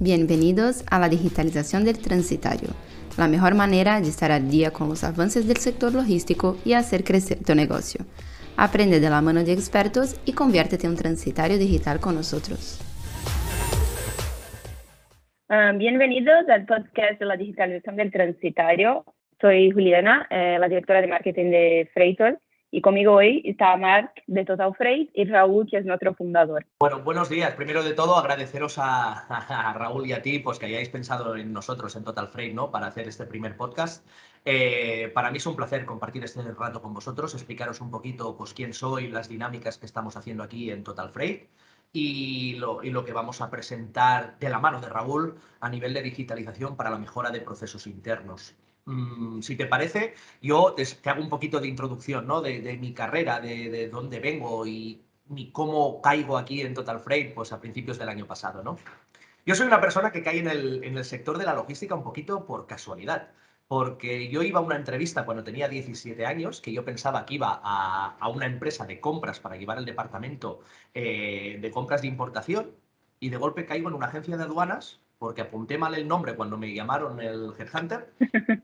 Bienvenidos a la digitalización del transitario, la mejor manera de estar al día con los avances del sector logístico y hacer crecer tu negocio. Aprende de la mano de expertos y conviértete en un transitario digital con nosotros. Ah, bienvenidos al podcast de la digitalización del transitario. Soy Juliana, eh, la directora de marketing de Freightor y conmigo hoy está Marc de Total Freight y Raúl, que es nuestro fundador. Bueno, buenos días. Primero de todo, agradeceros a, Raúl y a ti pues, que hayáis pensado en nosotros, en Total Freight, ¿no? para hacer este primer podcast. Eh, para mí es un placer compartir este rato con vosotros, explicaros un poquito pues, quién soy, las dinámicas que estamos haciendo aquí en Total Freight y lo, y lo que vamos a presentar de la mano de Raúl a nivel de digitalización para la mejora de procesos internos. Mm, si te parece, yo te, hago un poquito de introducción ¿no? de, mi carrera, de, dónde vengo y, cómo caigo aquí en Total Freight pues, a principios del año pasado. ¿no? Yo soy una persona que cae en el, sector de la logística un poquito por casualidad porque yo iba a una entrevista cuando tenía 17 años, que yo pensaba que iba a, a una empresa de compras para llevar el departamento eh, de compras de importación, y de golpe caigo en una agencia de aduanas porque apunté mal el nombre cuando me llamaron el Headhunter,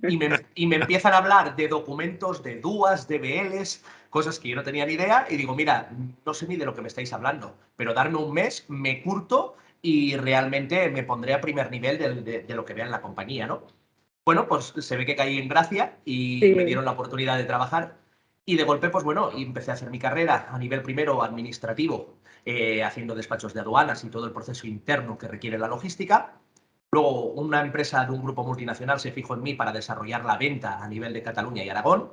y me, y me empiezan a hablar de documentos, de DUAS, de BLs, cosas que yo no tenía ni idea, y digo, mira, no sé ni de lo que me estáis hablando, pero darme un mes, me curto y realmente me pondré a primer nivel de, de, lo que vea en la compañía, ¿no? Bueno, pues se ve que caí en gracia y me dieron la oportunidad de trabajar. Y de golpe, pues bueno, empecé a hacer mi carrera a nivel primero administrativo, eh, haciendo despachos de aduanas y todo el proceso interno que requiere la logística. Luego, una empresa de un grupo multinacional se fijó en mí para desarrollar la venta a nivel de Cataluña y Aragón.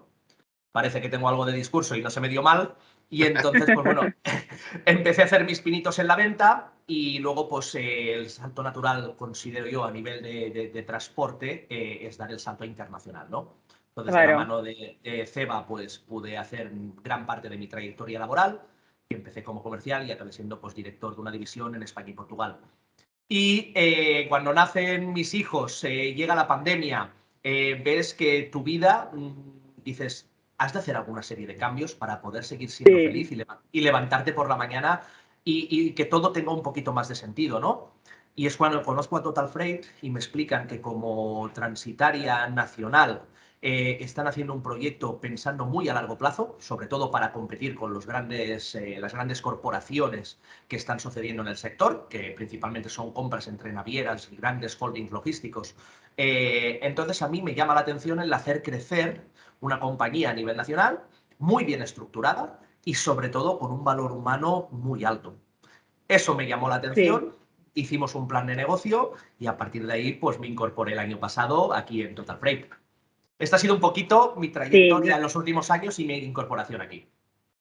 Parece que tengo algo de discurso y no se me dio mal. Y entonces, pues bueno, empecé a hacer mis pinitos en la venta y luego, pues eh, el salto natural, considero yo, a nivel de, transporte, eh, es dar el salto internacional, ¿no? Entonces, de la mano de, de, CEBA, pues pude hacer gran parte de mi trayectoria laboral empecé como comercial y acabé siendo pues, director de una división en España y Portugal. Y eh, cuando nacen mis hijos, eh, llega la pandemia, eh, ves que tu vida, mm, dices, has de hacer alguna serie de cambios para poder seguir siendo feliz y, levantarte por la mañana y, y, que todo tenga un poquito más de sentido, ¿no? Y es cuando conozco a Total Freight y me explican que como transitaria nacional eh, están haciendo un proyecto pensando muy a largo plazo, sobre todo para competir con los grandes, eh, las grandes corporaciones que están sucediendo en el sector, que principalmente son compras entre navieras y grandes holdings logísticos. Eh, entonces a mí me llama la atención el hacer crecer una compañía a nivel nacional muy bien estructurada y sobre todo con un valor humano muy alto. Eso me llamó la atención. Hicimos un plan de negocio y a partir de ahí pues me incorporé el año pasado aquí en Total Freight. Esta ha sido un poquito mi trayectoria en los últimos años y mi incorporación aquí.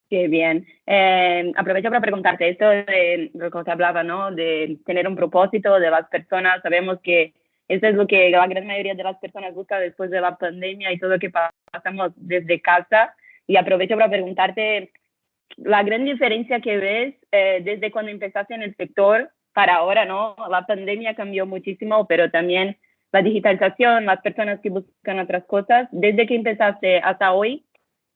Qué bien. Eh, aprovecho para preguntarte esto de lo que te hablaba, ¿no? De tener un propósito de las personas. Sabemos que eso es lo que la gran mayoría de las personas busca después de la pandemia y todo lo que pasamos desde casa. Y aprovecho para preguntarte la gran diferencia que ves eh, desde cuando empezaste en el sector para ahora, ¿no? La pandemia cambió muchísimo, pero también la digitalización, las personas que buscan otras cosas, desde que empezaste hasta hoy,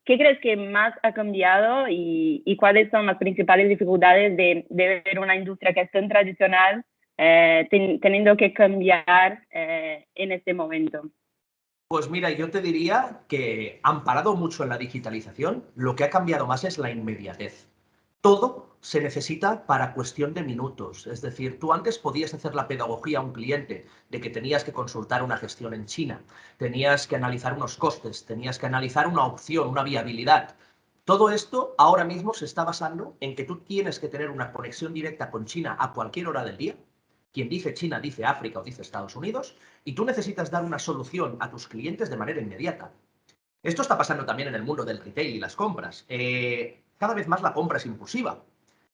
¿qué crees que más ha cambiado y, cuáles son las principales dificultades de, ver una industria que es tan tradicional eh, teniendo que cambiar eh, en este momento? Pues mira, yo te diría que han parado mucho en la digitalización, lo que ha cambiado más es la inmediatez todo se necesita para cuestión de minutos. Es decir, tú antes podías hacer la pedagogía a un cliente de que tenías que consultar una gestión en China, tenías que analizar unos costes, tenías que analizar una opción, una viabilidad. Todo esto ahora mismo se está basando en que tú tienes que tener una conexión directa con China a cualquier hora del día. Quien dice China dice África o dice Estados Unidos y tú necesitas dar una solución a tus clientes de manera inmediata. Esto está pasando también en el mundo del retail y las compras. Eh, cada vez más la compra es impulsiva.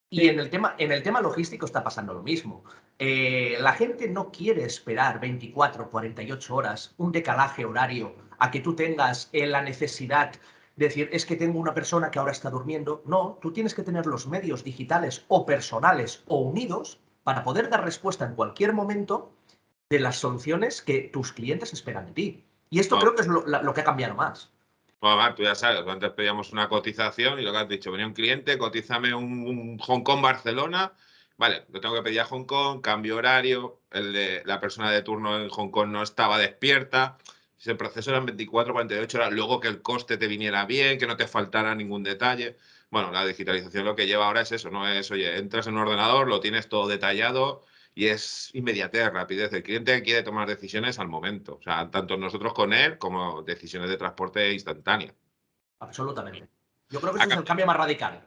Y en el, tema, en el tema logístico está pasando lo mismo. Eh, la gente no quiere esperar 24, 48 horas, un decalaje horario, a que tú tengas eh, la necesidad de decir, es que tengo una persona que ahora está durmiendo. No, tú tienes que tener los medios digitales o personales o unidos para poder dar respuesta en cualquier momento de las soluciones que tus clientes esperan de ti. Y esto creo que es lo que ha cambiado más. Bueno, tú ya sabes, antes pedíamos una cotización y lo que has dicho, venía un cliente, cotízame un, Hong Kong-Barcelona vale, lo tengo que pedir a Hong Kong, cambio horario, el de la persona de turno en Hong Kong no estaba despierta. Si el proceso eran 24, 48 horas, luego que el coste te viniera bien, que no te faltara ningún detalle. Bueno, la digitalización lo que lleva ahora es eso, no es, oye, entras en un ordenador, lo tienes todo detallado y es inmediatez, rapidez. El cliente quiere tomar decisiones al momento, o sea, tanto nosotros con él como decisiones de transporte instantánea. Absolutamente. Yo creo que ese es el cambio más radical.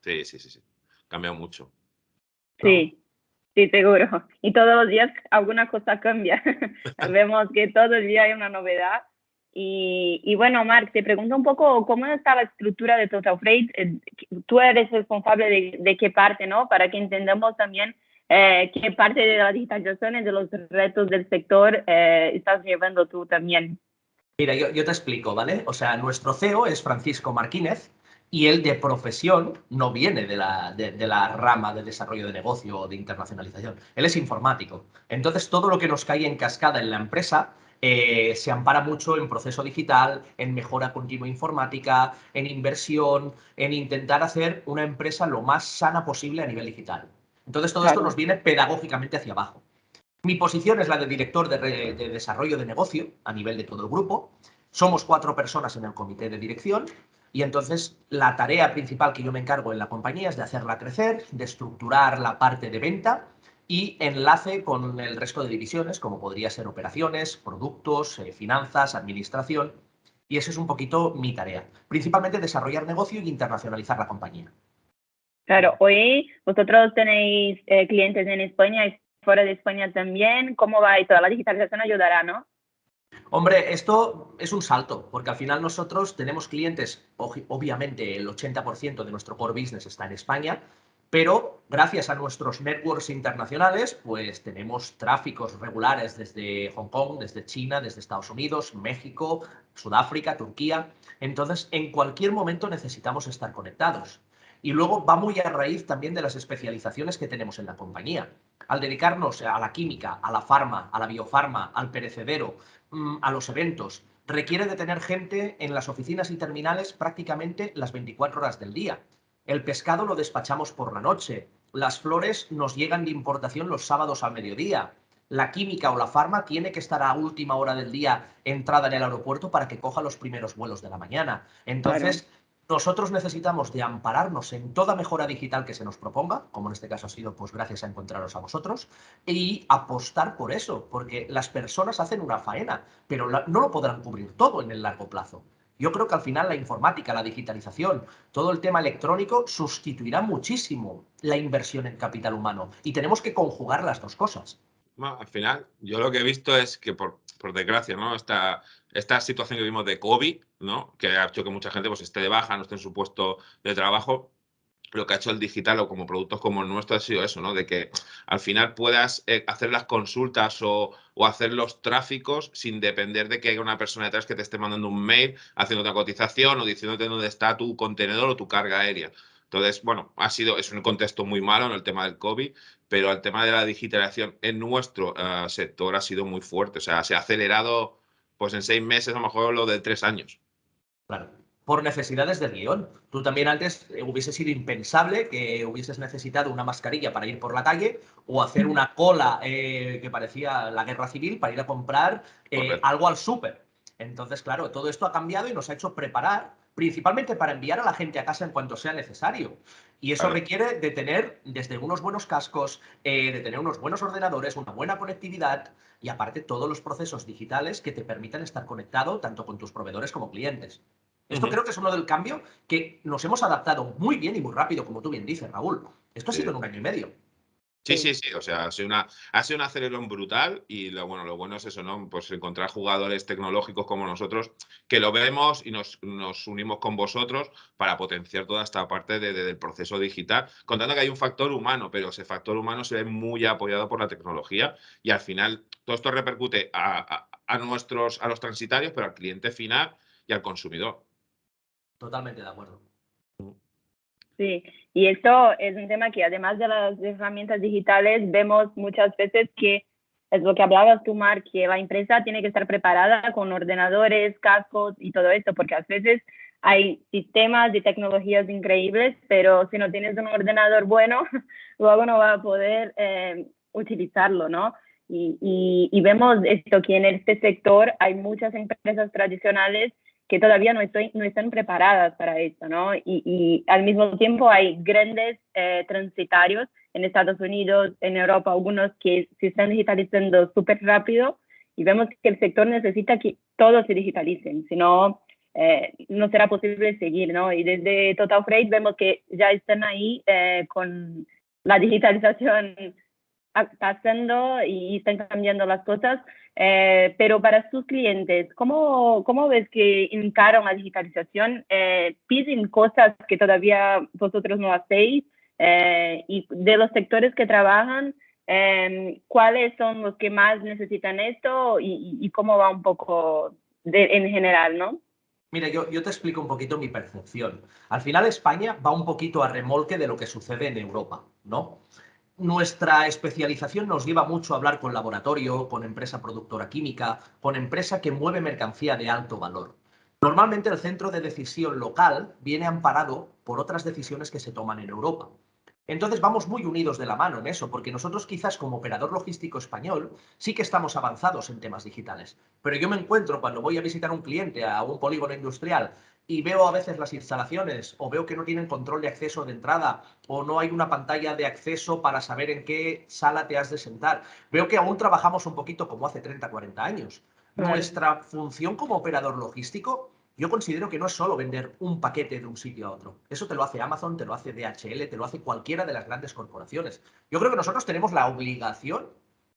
Sí, sí, sí, sí. Cambia mucho. Sí, sí, seguro. Y todos los días alguna cosa cambia. Vemos que todo el día hay una novedad. Y, y, bueno, Marc, te pregunto un poco cómo está la estructura de Total Freight. Eh, tú eres responsable de, de qué parte, ¿no? Para que entendamos también eh, qué parte de la digitalización y de los retos del sector eh, estás llevando tú también. Mira, yo, yo, te explico, ¿vale? O sea, nuestro CEO es Francisco Martínez y él de profesión no viene de la, de, de la rama de desarrollo de negocio o de internacionalización. Él es informático. Entonces, todo lo que nos cae en cascada en la empresa eh, se ampara mucho en proceso digital, en mejora continua informática, en inversión, en intentar hacer una empresa lo más sana posible a nivel digital. Entonces todo claro. esto nos viene pedagógicamente hacia abajo. Mi posición es la de director de, de, desarrollo de negocio a nivel de todo el grupo. Somos cuatro personas en el comité de dirección y entonces la tarea principal que yo me encargo en la compañía es de hacerla crecer, de estructurar la parte de venta y enlace con el resto de divisiones, como podría ser operaciones, productos, eh, finanzas, administración. Y eso es un poquito mi tarea. Principalmente desarrollar negocio y internacionalizar la compañía. Claro, hoy vosotros tenéis eh, clientes en España y fuera de España también. ¿Cómo va? Y toda la digitalización ayudará, ¿no? Hombre, esto es un salto, porque al final nosotros tenemos clientes, obviamente el 80% de nuestro core business está en España, pero gracias a nuestros networks internacionales, pues tenemos tráficos regulares desde Hong Kong, desde China, desde Estados Unidos, México, Sudáfrica, Turquía. Entonces, en cualquier momento necesitamos estar conectados. Y luego va muy a raíz también de las especializaciones que tenemos en la compañía. Al dedicarnos a la química, a la farma, a la biofarma, al perecedero, mm, a los eventos, requiere de tener gente en las oficinas y terminales prácticamente las 24 horas del día. El pescado lo despachamos por la noche. Las flores nos llegan de importación los sábados al mediodía. La química o la farma tiene que estar a última hora del día entrada en el aeropuerto para que coja los primeros vuelos de la mañana. Entonces. Nosotros necesitamos de ampararnos en toda mejora digital que se nos proponga, como en este caso ha sido pues gracias a encontraros a vosotros, y apostar por eso, porque las personas hacen una faena, pero no lo podrán cubrir todo en el largo plazo. Yo creo que al final la informática, la digitalización, todo el tema electrónico sustituirá muchísimo la inversión en capital humano y tenemos que conjugar las dos cosas. Al final, yo lo que he visto es que, por, por desgracia, ¿no? Esta, esta situación que vimos de COVID, ¿no? que ha hecho que mucha gente pues, esté de baja, no esté en su puesto de trabajo, lo que ha hecho el digital o como productos como el nuestro ha sido eso, ¿no? De que al final puedas eh, hacer las consultas o, o, hacer los tráficos sin depender de que haya una persona detrás que te esté mandando un mail haciendo una cotización o diciéndote dónde está tu contenedor o tu carga aérea. Entonces, bueno, ha sido, es un contexto muy malo en el tema del COVID, pero el tema de la digitalización en nuestro uh, sector ha sido muy fuerte. O sea, se ha acelerado, pues en seis meses, a lo mejor lo de tres años. Claro por necesidades del guion. Tú también antes eh, hubiese sido impensable que hubieses necesitado una mascarilla para ir por la calle o hacer una cola eh, que parecía la guerra civil para ir a comprar eh, algo al súper. Entonces, claro, todo esto ha cambiado y nos ha hecho preparar principalmente para enviar a la gente a casa en cuanto sea necesario. Y eso claro. requiere de tener desde unos buenos cascos, eh, de tener unos buenos ordenadores, una buena conectividad y aparte todos los procesos digitales que te permitan estar conectado tanto con tus proveedores como clientes. Esto uh -huh. creo que es uno del cambio que nos hemos adaptado muy bien y muy rápido, como tú bien dices, Raúl. Esto ha sido en un año y medio. Sí, sí, sí, o sea, ha sido, una, ha sido un acelerón brutal y lo bueno, lo bueno es eso, ¿no? Pues encontrar jugadores tecnológicos como nosotros que lo vemos y nos, nos unimos con vosotros para potenciar toda esta parte de, de, del proceso digital, contando que hay un factor humano, pero ese factor humano se ve muy apoyado por la tecnología y al final todo esto repercute a, a, a nuestros, a los transitarios, pero al cliente final y al consumidor. Totalmente de acuerdo. Sí, y esto es un tema que además de las herramientas digitales vemos muchas veces que es lo que hablabas tú, Mar, que la empresa tiene que estar preparada con ordenadores, cascos y todo esto, porque a veces hay sistemas y tecnologías increíbles, pero si no tienes un ordenador bueno, luego no vas a poder eh, utilizarlo, ¿no? Y, y, vemos esto, que en este sector hay muchas empresas tradicionales que todavía no, estoy, no están preparadas para esto, ¿no? Y, y al mismo tiempo hay grandes eh, transitarios en Estados Unidos, en Europa, algunos que se están digitalizando súper rápido y vemos que el sector necesita que todos se digitalicen, si no, eh, no será posible seguir, ¿no? Y desde Total Freight vemos que ya están ahí eh, con la digitalización pasando y están cambiando las cosas, eh, pero para sus clientes, ¿cómo, ¿cómo ves que encaran la digitalización? Eh, ¿Piden cosas que todavía vosotros no hacéis? Eh, y de los sectores que trabajan, ¿cuáles son los que más necesitan esto y, y cómo va un poco de, en general, no? Mira, yo, yo, te explico un poquito mi percepción. Al final España va un poquito a remolque de lo que sucede en Europa, ¿no? Nuestra especialización nos lleva mucho a hablar con laboratorio, con empresa productora química, con empresa que mueve mercancía de alto valor. Normalmente el centro de decisión local viene amparado por otras decisiones que se toman en Europa. Entonces vamos muy unidos de la mano en eso, porque nosotros quizás como operador logístico español sí que estamos avanzados en temas digitales. Pero yo me encuentro cuando voy a visitar un cliente a un polígono industrial y veo a veces las instalaciones o veo que no tienen control de acceso de entrada o no hay una pantalla de acceso para saber en qué sala te has de sentar. Veo que aún trabajamos un poquito como hace 30, 40 años. Nuestra función como operador logístico, yo considero que no es solo vender un paquete de un sitio a otro. Eso te lo hace Amazon, te lo hace DHL, te lo hace cualquiera de las grandes corporaciones. Yo creo que nosotros tenemos la obligación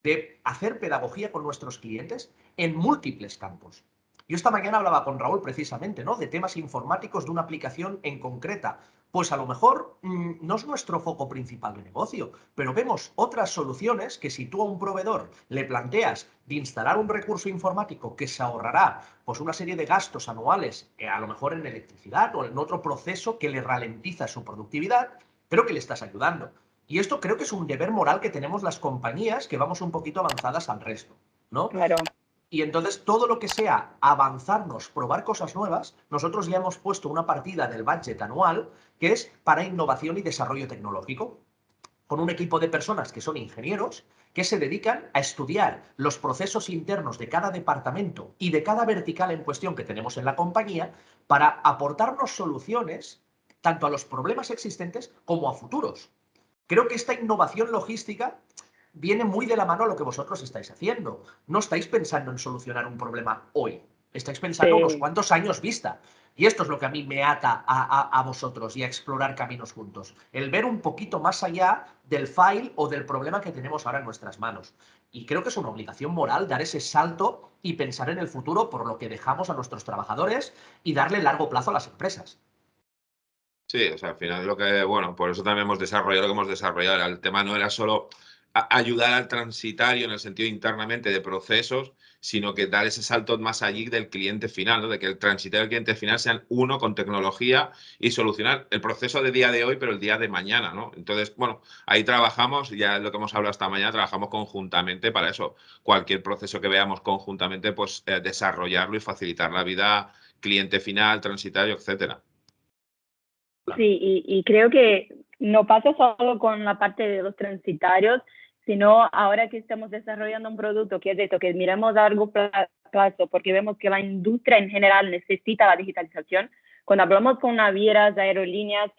de hacer pedagogía con nuestros clientes en múltiples campos. Yo esta mañana hablaba con Raúl precisamente, ¿no? De temas informáticos de una aplicación en concreta. Pues a lo mejor mm, no es nuestro foco principal de negocio, pero vemos otras soluciones que si tú a un proveedor le planteas de instalar un recurso informático que se ahorrará pues una serie de gastos anuales, eh, a lo mejor en electricidad o en otro proceso que le ralentiza su productividad, creo que le estás ayudando. Y esto creo que es un deber moral que tenemos las compañías que vamos un poquito avanzadas al resto, ¿no? Claro. Y entonces todo lo que sea avanzarnos, probar cosas nuevas, nosotros ya hemos puesto una partida del budget anual que es para innovación y desarrollo tecnológico, con un equipo de personas que son ingenieros que se dedican a estudiar los procesos internos de cada departamento y de cada vertical en cuestión que tenemos en la compañía para aportarnos soluciones tanto a los problemas existentes como a futuros. Creo que esta innovación logística viene muy de la mano a lo que vosotros estáis haciendo. No estáis pensando en solucionar un problema hoy, estáis pensando unos cuantos años vista. Y esto es lo que a mí me ata a, vosotros y a explorar caminos juntos. El ver un poquito más allá del file o del problema que tenemos ahora en nuestras manos. Y creo que es una obligación moral dar ese salto y pensar en el futuro por lo que dejamos a nuestros trabajadores y darle largo plazo a las empresas. Sí, o sea, al final lo que, bueno, por eso también hemos desarrollado lo que hemos desarrollado. El tema no era solo ayudar al transitario en el sentido internamente de procesos, sino que dar ese salto más allí del cliente final, ¿no? de que el transitario y el cliente final sean uno con tecnología y solucionar el proceso de día de hoy, pero el día de mañana. ¿no? Entonces, bueno, ahí trabajamos, ya lo que hemos hablado esta mañana, trabajamos conjuntamente para eso. Cualquier proceso que veamos conjuntamente, pues eh, desarrollarlo y facilitar la vida cliente final, transitario, etcétera. Sí, y, y creo que no pasa solo con la parte de los transitarios, sino ahora que estamos desarrollando un producto que es esto, que miremos a largo plazo, porque vemos que la industria en general necesita la digitalización. Cuando hablamos con navieras, aerolíneas,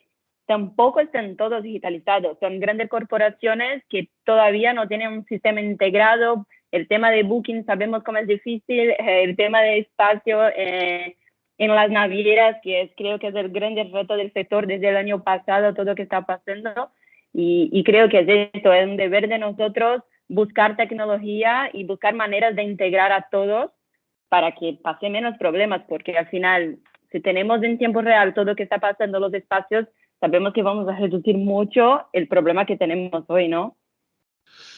tampoco están todos digitalizados. Son grandes corporaciones que todavía no tienen un sistema integrado. El tema de booking sabemos cómo es difícil, el tema de espacio eh, en las navieras, que es, creo que es el gran reto del sector desde el año pasado, todo lo que está pasando. Y, creo que es esto, es un deber de nosotros buscar tecnología y buscar maneras de integrar a todos para que pase menos problemas, porque al final, si tenemos en tiempo real todo lo que está pasando los espacios, sabemos que vamos a reducir mucho el problema que tenemos hoy, ¿no?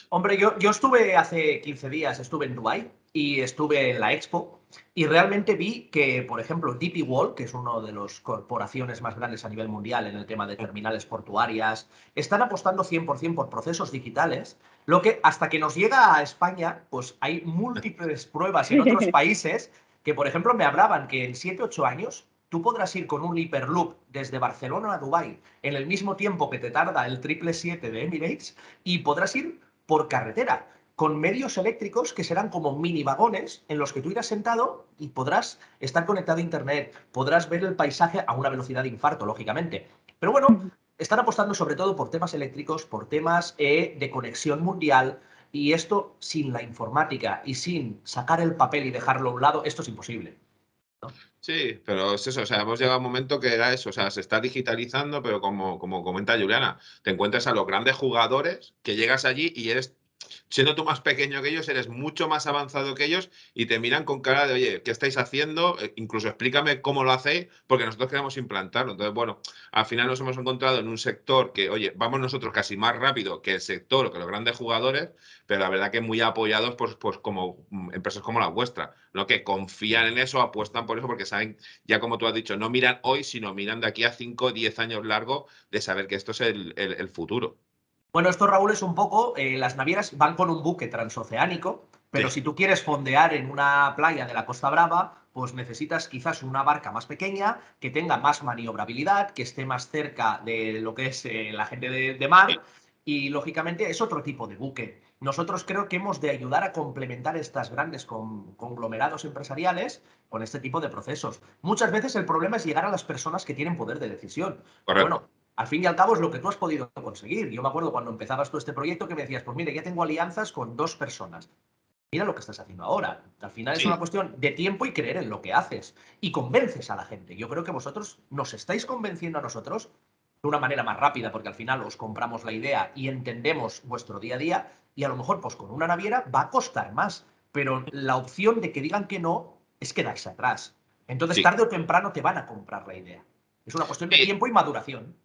Hombre, yo, yo estuve hace 15 días, estuve en Dubai y estuve en la Expo y realmente vi que, por ejemplo, DP World, que es una de las corporaciones más grandes a nivel mundial en el tema de terminales portuarias, están apostando 100% por procesos digitales, lo que hasta que nos llega a España, pues hay múltiples pruebas en otros países que, por ejemplo, me hablaban que en 7, 8 años tú podrás ir con un Hyperloop desde Barcelona a Dubái en el mismo tiempo que te tarda el 777 de Emirates y podrás ir por carretera con medios eléctricos que serán como mini vagones en los que tú irás sentado y podrás estar conectado a Internet, podrás ver el paisaje a una velocidad de infarto, lógicamente. Pero bueno, están apostando sobre todo por temas eléctricos, por temas eh, de conexión mundial, y esto sin la informática y sin sacar el papel y dejarlo a un lado, esto es imposible. Sí, pero es eso, o sea, hemos llegado a un momento que era eso, o sea, se está digitalizando, pero como, como comenta Juliana, te encuentras a los grandes jugadores que llegas allí y eres siendo tú más pequeño que ellos, eres mucho más avanzado que ellos y te miran con cara de, oye, ¿qué estáis haciendo? Eh, incluso explícame cómo lo hacéis, porque nosotros queremos implantarlo. Entonces, bueno, al final nos hemos encontrado en un sector que, oye, vamos nosotros casi más rápido que el sector o que los grandes jugadores, pero la verdad que muy apoyados pues, pues como mm, empresas como la vuestra, ¿no? que confían en eso, apuestan por eso, porque saben, ya como tú has dicho, no miran hoy, sino miran de aquí a 5 o 10 años largo de saber que esto es el futuro. Bueno, esto, Raúl, es un poco, eh, las navieras van con un buque transoceánico, pero si tú quieres fondear en una playa de la Costa Brava, pues necesitas quizás una barca más pequeña, que tenga más maniobrabilidad, que esté más cerca de lo que es eh, la gente de, mar, y lógicamente es otro tipo de buque. Nosotros creo que hemos de ayudar a complementar estas grandes conglomerados empresariales con este tipo de procesos. Muchas veces el problema es llegar a las personas que tienen poder de decisión. Bueno, al fin y al cabo es lo que tú has podido conseguir. Yo me acuerdo cuando empezabas tú este proyecto que me decías, pues mire, ya tengo alianzas con dos personas. Mira lo que estás haciendo ahora. Al final es una cuestión de tiempo y creer en lo que haces. Y convences a la gente. Yo creo que vosotros nos estáis convenciendo a nosotros de una manera más rápida, porque al final os compramos la idea y entendemos vuestro día a día. Y a lo mejor, pues con una naviera va a costar más. Pero la opción de que digan que no es quedarse atrás. Entonces, tarde o temprano te van a comprar la idea. Es una cuestión de tiempo y maduración.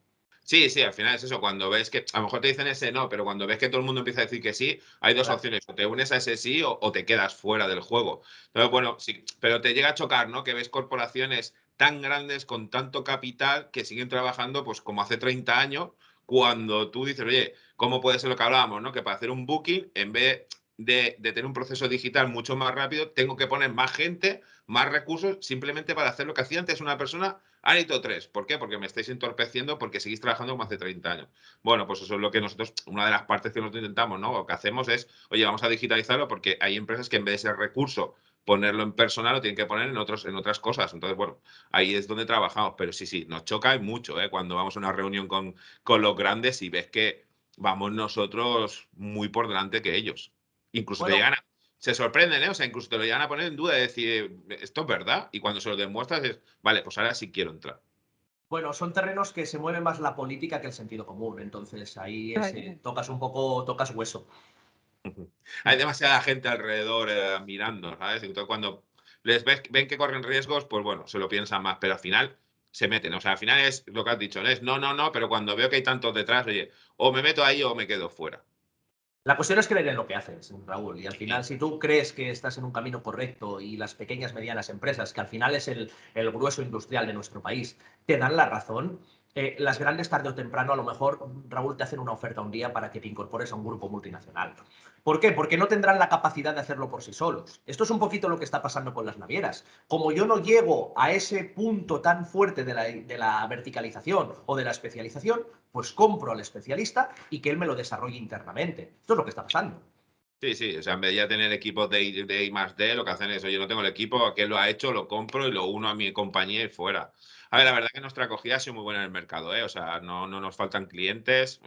Sí, sí, al final es eso. Cuando ves que, a lo mejor te dicen ese no, pero cuando ves que todo el mundo empieza a decir que sí, hay dos opciones. O te unes a ese sí o, te quedas fuera del juego. Entonces, bueno, sí, pero te llega a chocar, ¿no? Que ves corporaciones tan grandes con tanto capital que siguen trabajando, pues como hace 30 años, cuando tú dices, oye, ¿cómo puede ser lo que hablábamos, ¿no? Que para hacer un booking, en vez de, de, tener un proceso digital mucho más rápido, tengo que poner más gente, más recursos, simplemente para hacer lo que hacía antes una persona Anito 3. ¿Por qué? Porque me estáis entorpeciendo porque seguís trabajando como hace 30 años. Bueno, pues eso es lo que nosotros, una de las partes que nosotros intentamos, ¿no? Lo que hacemos es, oye, vamos a digitalizarlo porque hay empresas que en vez de ser recurso ponerlo en personal lo tienen que poner en, otros, en otras cosas. Entonces, bueno, ahí es donde trabajamos. Pero sí, sí, nos choca mucho ¿eh? cuando vamos a una reunión con, con los grandes y ves que vamos nosotros muy por delante que ellos. Incluso te llegan a se sorprenden, ¿eh? O sea, incluso te lo llegan a poner en duda de decir, esto es verdad. Y cuando se lo demuestras es, vale, pues ahora sí quiero entrar. Bueno, son terrenos que se mueve más la política que el sentido común. Entonces ahí eh, tocas un poco, tocas hueso. Hay demasiada gente alrededor eh, mirando, ¿sabes? Entonces cuando les ven que corren riesgos, pues bueno, se lo piensan más, pero al final se meten. O sea, al final es lo que has dicho, es no, no, no, pero cuando veo que hay tantos detrás, oye, o me meto ahí o me quedo fuera. La cuestión es creer en lo que haces, Raúl. Y al final, si tú crees que estás en un camino correcto y las pequeñas, medianas empresas, que al final es el, el grueso industrial de nuestro país, te dan la razón, eh, las grandes tarde o temprano a lo mejor, Raúl, te hacen una oferta un día para que te incorpores a un grupo multinacional. ¿Por qué? Porque no tendrán la capacidad de hacerlo por sí solos. Esto es un poquito lo que está pasando con las navieras. Como yo no llego a ese punto tan fuerte de la, de la verticalización o de la especialización, pues compro al especialista y que él me lo desarrolle internamente. Esto es lo que está pasando. Sí, sí, o sea, en vez de tener equipos de de I más D, lo que hacen es, oye, no tengo el equipo, aquel lo ha hecho, lo compro y lo uno a mi compañía y fuera. A ver, la verdad que nuestra acogida ha sido muy buena en el mercado, ¿eh? O sea, no, no nos faltan clientes,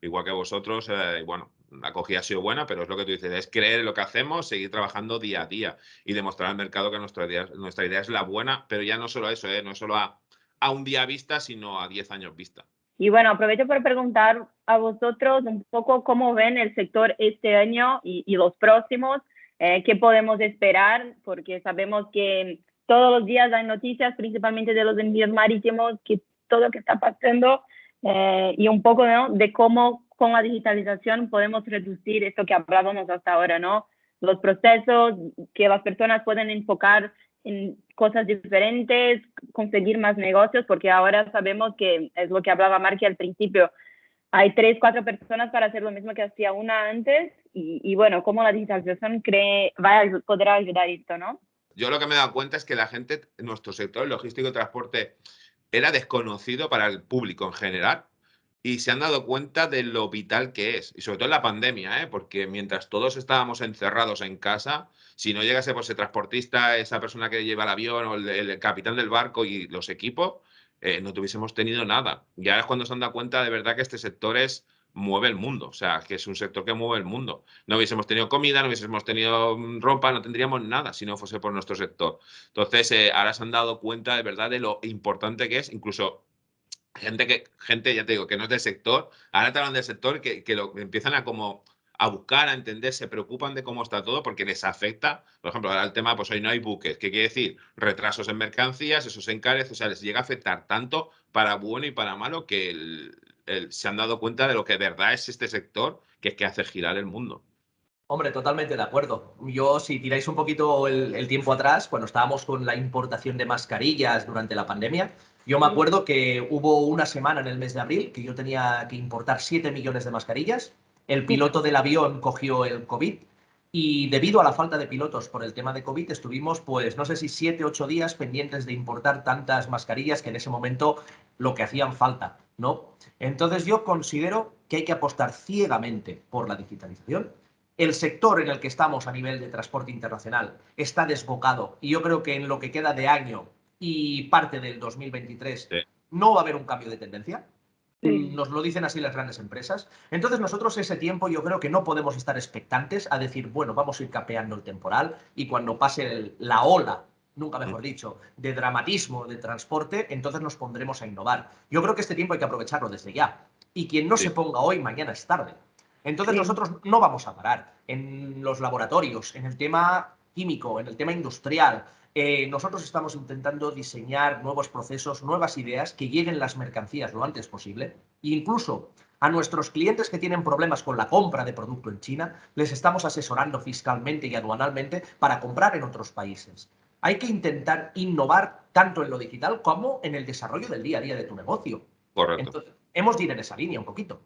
igual que vosotros, eh, y bueno, la acogida ha sido buena, pero es lo que tú dices, es creer en lo que hacemos, seguir trabajando día a día y demostrar al mercado que nuestra idea, nuestra idea es la buena, pero ya no solo eso, ¿eh? no solo a, a un día vista, sino a 10 años vista. Y bueno, aprovecho para preguntar a vosotros un poco cómo ven el sector este año y, y los próximos, eh, qué podemos esperar, porque sabemos que todos los días hay noticias, principalmente de los envíos marítimos, que todo lo que está pasando eh, y un poco ¿no? de cómo con la digitalización podemos reducir esto que hablábamos hasta ahora, ¿no? Los procesos, que las personas pueden enfocar en cosas diferentes, conseguir más negocios, porque ahora sabemos que es lo que hablaba Marky al principio, hay tres, cuatro personas para hacer lo mismo que hacía una antes y, y bueno, cómo la digitalización cree, va a poder ayudar esto, ¿no? yo lo que me he dado cuenta es que la gente, nuestro sector logístico y transporte, era desconocido para el público en general y se han dado cuenta de lo vital que es, y sobre todo en la pandemia, ¿eh? porque mientras todos estábamos encerrados en casa, si no llegase pues, ese transportista, esa persona que lleva el avión o el, capitán del barco y los equipos, eh, no tuviésemos tenido nada. Y ahora es cuando se han dado cuenta de verdad que este sector es mueve el mundo, o sea, que es un sector que mueve el mundo. No hubiésemos tenido comida, no hubiésemos tenido mm, ropa, no tendríamos nada si no fuese por nuestro sector. Entonces, eh, ahora se han dado cuenta de verdad de lo importante que es, incluso gente que, gente, ya te digo, que no es del sector, ahora te hablan del sector que, que lo empiezan a como a buscar, a entender, se preocupan de cómo está todo porque les afecta, por ejemplo, ahora el tema, pues hoy no hay buques, ¿qué quiere decir? Retrasos en mercancías, eso se encarece, o sea, les llega a afectar tanto para bueno y para malo que se han dado cuenta de lo que de verdad es este sector que es que hace girar el mundo. Hombre, totalmente de acuerdo. Yo, si tiráis un poquito el, tiempo atrás, cuando estábamos con la importación de mascarillas durante la pandemia, yo me acuerdo que hubo una semana en el mes de abril que yo tenía que importar 7 millones de mascarillas. El piloto del avión cogió el COVID y debido a la falta de pilotos por el tema de COVID estuvimos, pues, no sé si 7, 8 días pendientes de importar tantas mascarillas que en ese momento lo que hacían falta, ¿no? Entonces yo considero que hay que apostar ciegamente por la digitalización. El sector en el que estamos a nivel de transporte internacional está desbocado y yo creo que en lo que queda de año y parte del 2023 no va a haber un cambio de tendencia. Nos lo dicen así las grandes empresas. Entonces nosotros ese tiempo yo creo que no podemos estar expectantes a decir, bueno, vamos a ir capeando el temporal y cuando pase la ola, nunca mejor mm. dicho, de dramatismo de transporte, entonces nos pondremos a innovar. Yo creo que este tiempo hay que aprovecharlo desde ya. Y quien no se ponga hoy, mañana es tarde. Entonces nosotros no vamos a parar en los laboratorios, en el tema químico, en el tema industrial, eh, nosotros estamos intentando diseñar nuevos procesos, nuevas ideas que lleguen las mercancías lo antes posible. E incluso a nuestros clientes que tienen problemas con la compra de producto en China, les estamos asesorando fiscalmente y aduanalmente para comprar en otros países. Hay que intentar innovar tanto en lo digital como en el desarrollo del día a día de tu negocio. Correcto. Entonces, hemos de ir en esa línea un poquito.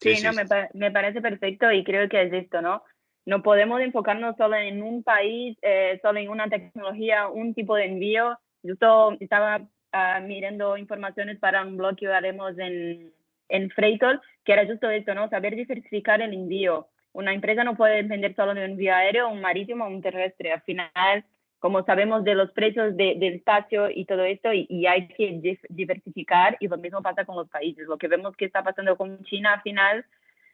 Sí, no, Me, me, parece perfecto y creo que es esto, ¿no? No podemos enfocarnos solo en un país, eh, solo en una tecnología, un tipo de envío. Yo estaba ah, mirando informaciones para un blog que haremos en, en Freightor, que era justo esto, ¿no? Saber diversificar el envío. Una empresa no puede depender solo de un envío aéreo, un marítimo o un terrestre. Al final, como sabemos de los precios del espacio y todo esto, y, hay que diversificar, y lo mismo pasa con los países. Lo que vemos que está pasando con China al final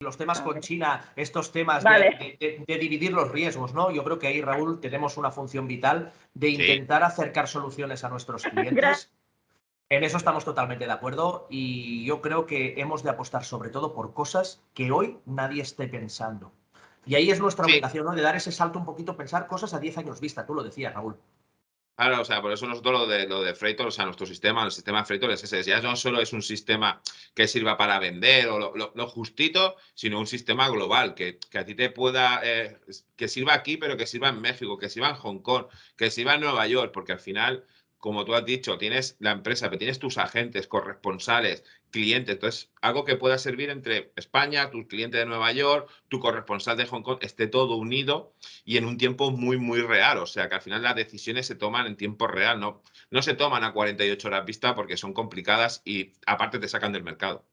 los temas con China, estos temas de, dividir los riesgos, ¿no? Yo creo que ahí, Raúl, tenemos una función vital de intentar acercar soluciones a nuestros clientes. En eso estamos totalmente de acuerdo y yo creo que hemos de apostar sobre todo por cosas que hoy nadie esté pensando. Y ahí es nuestra obligación, ¿no? De dar ese salto un poquito, pensar cosas a 10 años vista, tú lo decías, Raúl. Claro, o sea, por eso nosotros lo de, lo de Freightor, o sea, nuestro sistema, el sistema de Freightor es ese, ya no solo es un sistema que sirva para vender o lo, justito, sino un sistema global, que, a ti te pueda, eh, que sirva aquí, pero que sirva en México, que sirva en Hong Kong, que sirva en Nueva York, porque al final como tú has dicho, tienes la empresa, pero tienes tus agentes, corresponsales, clientes. Entonces, algo que pueda servir entre España, tu cliente de Nueva York, tu corresponsal de Hong Kong, esté todo unido y en un tiempo muy, muy real. O sea, que al final las decisiones se toman en tiempo real, no, no se toman a 48 horas vista porque son complicadas y aparte te sacan del mercado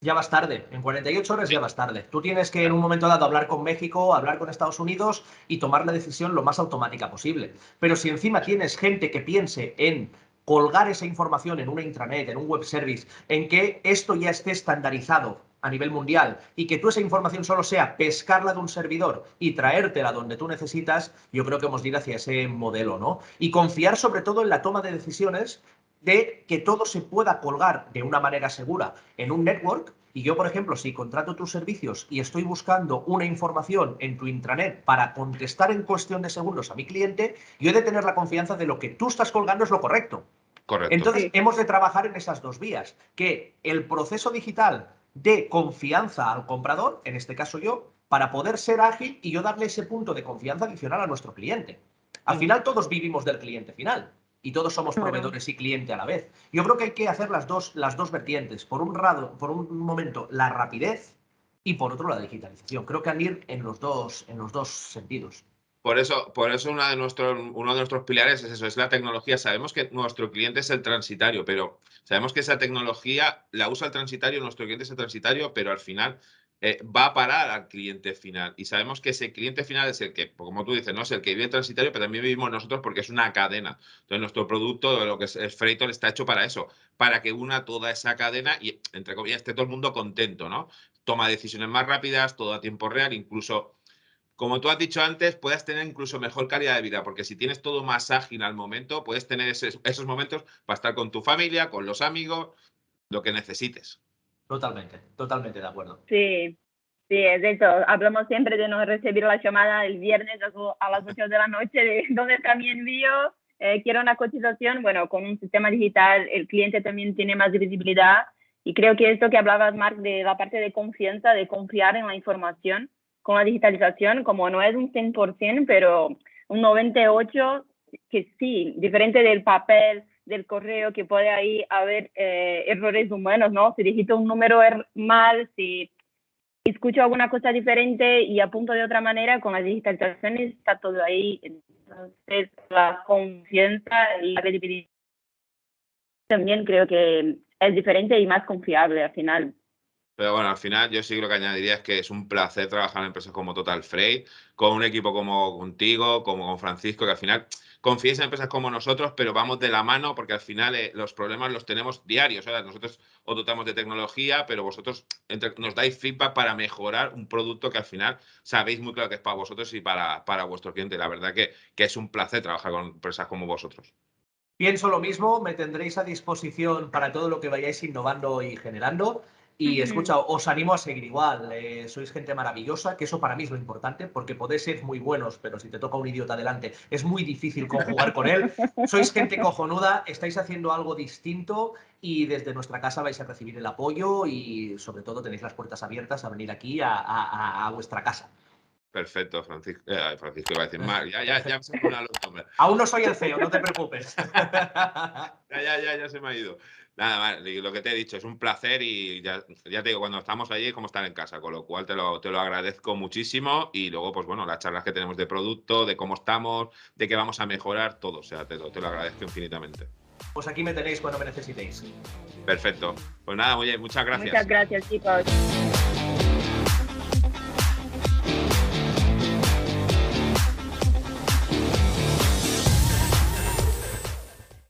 ya vas tarde. En 48 horas ya vas tarde. Tú tienes que en un momento dado hablar con México, hablar con Estados Unidos y tomar la decisión lo más automática posible. Pero si encima tienes gente que piense en colgar esa información en una intranet, en un web service, en que esto ya esté estandarizado a nivel mundial y que tú esa información solo sea pescarla de un servidor y traértela donde tú necesitas, yo creo que hemos de ir hacia ese modelo, ¿no? Y confiar sobre todo en la toma de decisiones de que todo se pueda colgar de una manera segura en un network. Y yo, por ejemplo, si contrato tus servicios y estoy buscando una información en tu intranet para contestar en cuestión de segundos a mi cliente, yo he de tener la confianza de lo que tú estás colgando es lo correcto. Correcto. Entonces, hemos de trabajar en esas dos vías, que el proceso digital de confianza al comprador, en este caso yo, para poder ser ágil y yo darle ese punto de confianza adicional a nuestro cliente. Al final todos vivimos del cliente final y todos somos proveedores y cliente a la vez. Yo creo que hay que hacer las dos, las dos vertientes. Por un, lado, por un momento, la rapidez y por otro, la digitalización. Creo que han ir en los dos, en los dos sentidos. Por eso, por eso uno, de nuestros, uno de nuestros pilares es eso, es la tecnología. Sabemos que nuestro cliente es el transitario, pero sabemos que esa tecnología la usa el transitario, nuestro cliente es el transitario, pero al final eh, va a parar al cliente final. Y sabemos que ese cliente final es el que, como tú dices, no es el que vive transitario, pero también vivimos nosotros porque es una cadena. Entonces, nuestro producto, lo que es el Freightor, está hecho para eso, para que una toda esa cadena y, entre comillas, esté todo el mundo contento, ¿no? Toma decisiones más rápidas, todo a tiempo real, incluso como tú has dicho antes, puedas tener incluso mejor calidad de vida, porque si tienes todo más ágil al momento, puedes tener esos momentos para estar con tu familia, con los amigos, lo que necesites. Totalmente, totalmente de acuerdo. Sí, sí, es eso. Hablamos siempre de no recibir la llamada el viernes a las 8 de la noche de dónde está mi envío, eh, quiero una cotización. Bueno, con un sistema digital el cliente también tiene más visibilidad y creo que esto que hablabas, Mark, de la parte de confianza, de confiar en la información con la digitalización, como no es un 100%, pero un 98% que sí, diferente del papel, del correo que puede ahí haber eh, errores humanos, ¿no? Si digito un número er, mal, si escucho alguna cosa diferente y apunto de otra manera, con la digitalización está todo ahí. Entonces, la confianza y la credibilidad también creo que es diferente y más confiable al final. Pero bueno, al final yo sí lo que añadiría es que es un placer trabajar en empresas como Total Freight, con un equipo como contigo, como con Francisco, que al final confíes en empresas como nosotros, pero vamos de la mano porque al final eh, los problemas los tenemos diarios. Nosotros os dotamos de tecnología, pero vosotros nos dais feedback para mejorar un producto que al final sabéis muy claro que es para vosotros y para, para vuestro cliente. La verdad que, que es un placer trabajar con empresas como vosotros. Pienso lo mismo, me tendréis a disposición para todo lo que vayáis innovando y generando. Y escucha, os animo a seguir igual. Eh, sois gente maravillosa, que eso para mí es lo importante, porque podéis ser muy buenos, pero si te toca un idiota delante, es muy difícil conjugar con él. Sois gente cojonuda, estáis haciendo algo distinto y desde nuestra casa vais a recibir el apoyo y sobre todo tenéis las puertas abiertas a venir aquí a, vuestra casa. Perfecto, Francisco. Eh, Francisco iba a decir más. Ya, ya, ya me ha Aún no soy el CEO, no te preocupes. ya, ya, ya, ya se me ha ido. Nada más, lo que te he dicho, es un placer y ya, te digo, cuando estamos allí es como estar en casa, con lo cual te lo, te lo agradezco muchísimo y luego, pues bueno, las charlas que tenemos de producto, de cómo estamos, de qué vamos a mejorar, todo, o sea, te lo, te lo agradezco infinitamente. Pues aquí me tenéis cuando me necesitéis. Perfecto. Pues nada, oye, muchas gracias. Muchas gracias, chicos.